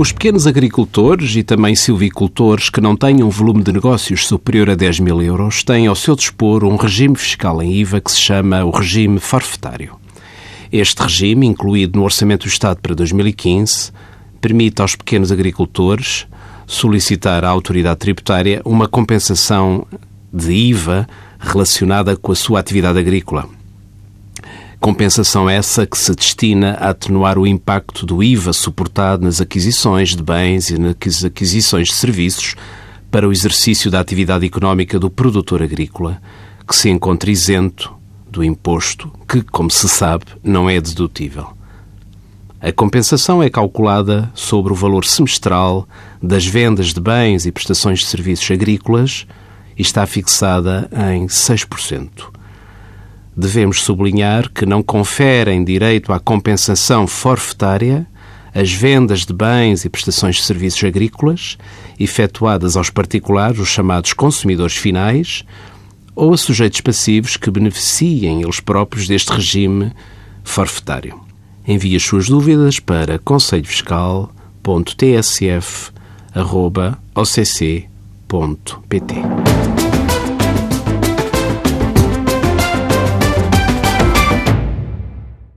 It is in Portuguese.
Os pequenos agricultores e também silvicultores que não tenham um volume de negócios superior a 10 mil euros têm ao seu dispor um regime fiscal em IVA que se chama o regime forfetário. Este regime, incluído no Orçamento do Estado para 2015, permite aos pequenos agricultores solicitar à autoridade tributária uma compensação de IVA relacionada com a sua atividade agrícola. Compensação essa que se destina a atenuar o impacto do IVA suportado nas aquisições de bens e nas aquisições de serviços para o exercício da atividade económica do produtor agrícola, que se encontra isento do imposto, que, como se sabe, não é dedutível. A compensação é calculada sobre o valor semestral das vendas de bens e prestações de serviços agrícolas e está fixada em 6%. Devemos sublinhar que não conferem direito à compensação forfetária as vendas de bens e prestações de serviços agrícolas efetuadas aos particulares, os chamados consumidores finais, ou a sujeitos passivos que beneficiem eles próprios deste regime forfetário. Envie as suas dúvidas para conselhofiscal.tsf.occ.pt.